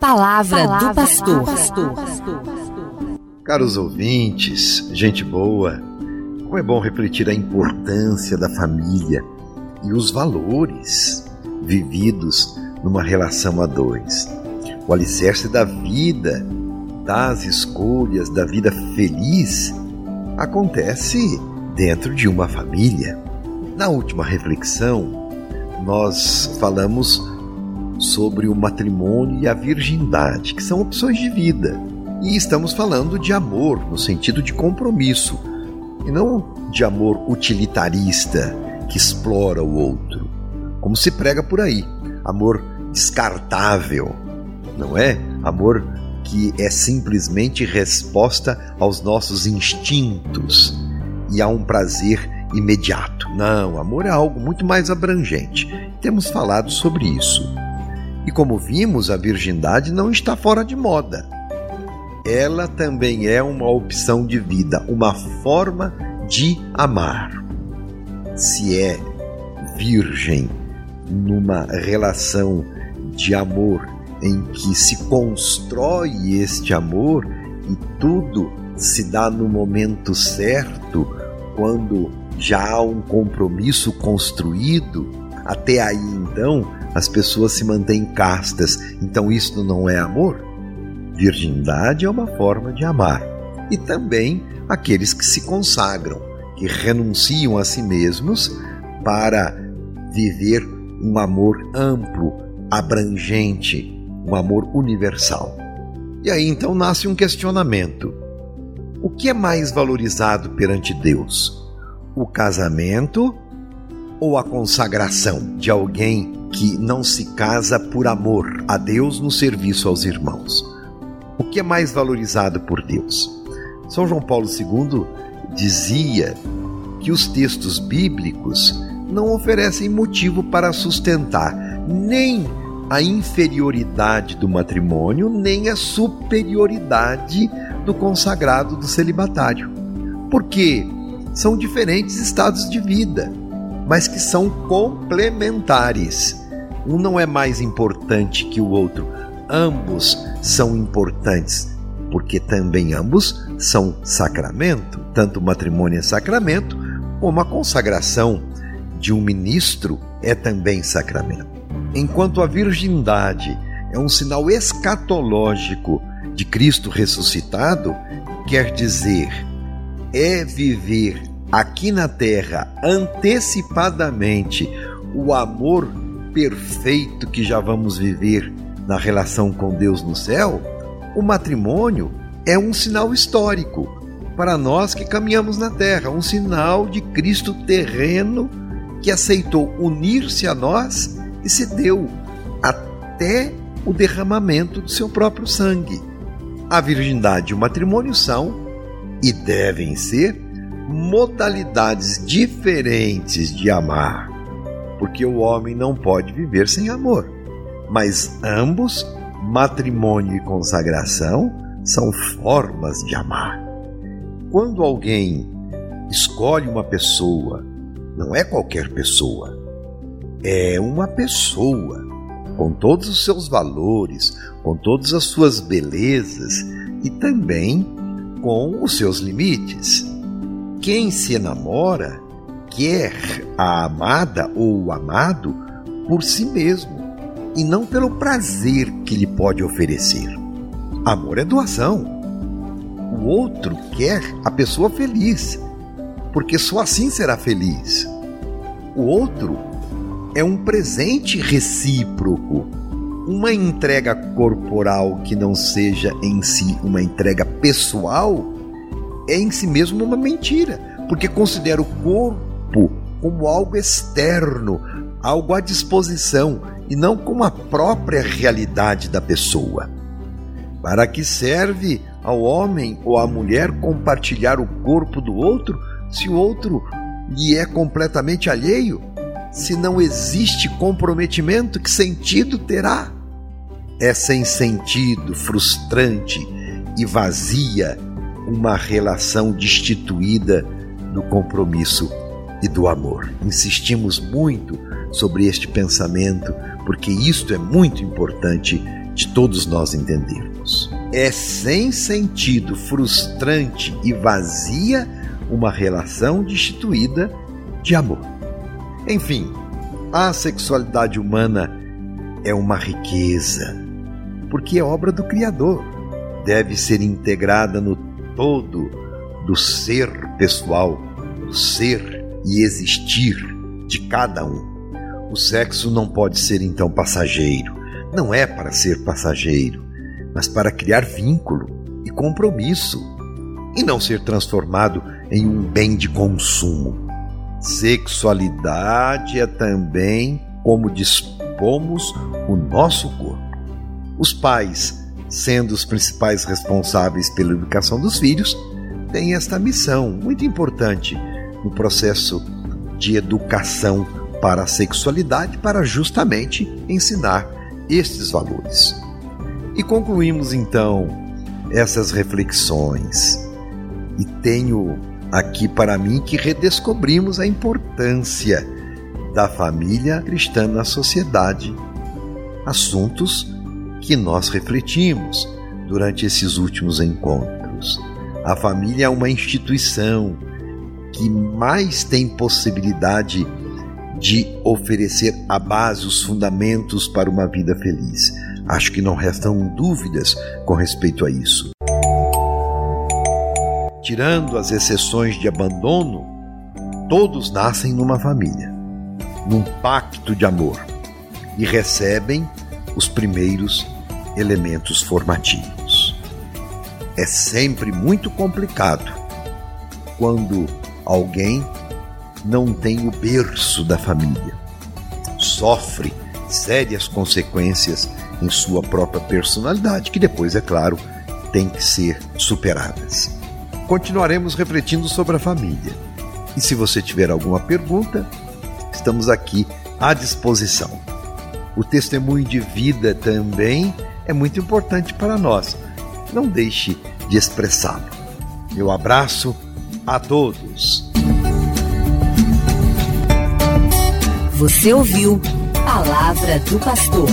Palavra, Palavra do pastor. pastor. Caros ouvintes, gente boa, como é bom refletir a importância da família e os valores vividos numa relação a dois. O alicerce da vida, das escolhas, da vida feliz, acontece dentro de uma família. Na última reflexão, nós falamos sobre o matrimônio e a virgindade, que são opções de vida. E estamos falando de amor no sentido de compromisso, e não de amor utilitarista que explora o outro, como se prega por aí. Amor descartável, não é? Amor que é simplesmente resposta aos nossos instintos e a um prazer imediato. Não, amor é algo muito mais abrangente. Temos falado sobre isso. E como vimos, a virgindade não está fora de moda. Ela também é uma opção de vida, uma forma de amar. Se é virgem numa relação de amor em que se constrói este amor e tudo se dá no momento certo, quando já há um compromisso construído, até aí então as pessoas se mantêm castas, então isso não é amor? Virgindade é uma forma de amar. E também aqueles que se consagram, que renunciam a si mesmos para viver um amor amplo, abrangente, um amor universal. E aí então nasce um questionamento: o que é mais valorizado perante Deus? O casamento ou a consagração de alguém que não se casa por amor a Deus no serviço aos irmãos. O que é mais valorizado por Deus? São João Paulo II dizia que os textos bíblicos não oferecem motivo para sustentar nem a inferioridade do matrimônio, nem a superioridade do consagrado do celibatário. Porque são diferentes estados de vida mas que são complementares. Um não é mais importante que o outro, ambos são importantes, porque também ambos são sacramento, tanto o matrimônio é sacramento, como a consagração de um ministro é também sacramento. Enquanto a virgindade é um sinal escatológico de Cristo ressuscitado, quer dizer, é viver aqui na terra antecipadamente o amor perfeito que já vamos viver na relação com Deus no céu, o matrimônio é um sinal histórico para nós que caminhamos na terra, um sinal de Cristo terreno que aceitou unir-se a nós e se deu até o derramamento do seu próprio sangue. A virgindade e o matrimônio são e devem ser modalidades diferentes de amar, porque o homem não pode viver sem amor. Mas ambos, matrimônio e consagração, são formas de amar. Quando alguém escolhe uma pessoa, não é qualquer pessoa, é uma pessoa com todos os seus valores, com todas as suas belezas e também com os seus limites quem se enamora quer a amada ou o amado por si mesmo e não pelo prazer que lhe pode oferecer. Amor é doação. O outro quer a pessoa feliz, porque só assim será feliz. O outro é um presente recíproco, uma entrega corporal que não seja em si uma entrega pessoal é em si mesmo uma mentira, porque considera o corpo como algo externo, algo à disposição e não como a própria realidade da pessoa. Para que serve ao homem ou à mulher compartilhar o corpo do outro se o outro lhe é completamente alheio? Se não existe comprometimento, que sentido terá? É sem sentido, frustrante e vazia uma relação destituída do compromisso e do amor. Insistimos muito sobre este pensamento porque isto é muito importante de todos nós entendermos. É sem sentido, frustrante e vazia uma relação destituída de amor. Enfim, a sexualidade humana é uma riqueza, porque é obra do Criador. Deve ser integrada no todo do ser pessoal, do ser e existir de cada um. O sexo não pode ser então passageiro. Não é para ser passageiro, mas para criar vínculo e compromisso e não ser transformado em um bem de consumo. Sexualidade é também como dispomos o nosso corpo. Os pais, sendo os principais responsáveis pela educação dos filhos, têm esta missão muito importante no processo de educação para a sexualidade, para justamente ensinar estes valores. E concluímos então essas reflexões. E tenho aqui para mim que redescobrimos a importância da família cristã na sociedade. Assuntos que nós refletimos durante esses últimos encontros. A família é uma instituição que mais tem possibilidade de oferecer a base, os fundamentos para uma vida feliz. Acho que não restam dúvidas com respeito a isso. Tirando as exceções de abandono, todos nascem numa família, num pacto de amor e recebem os primeiros elementos formativos. É sempre muito complicado quando alguém não tem o berço da família. Sofre sérias consequências em sua própria personalidade, que depois, é claro, tem que ser superadas. Continuaremos refletindo sobre a família. E se você tiver alguma pergunta, estamos aqui à disposição. O testemunho de vida também é muito importante para nós. Não deixe de expressá-lo. Meu abraço a todos. Você ouviu Palavra do Pastor.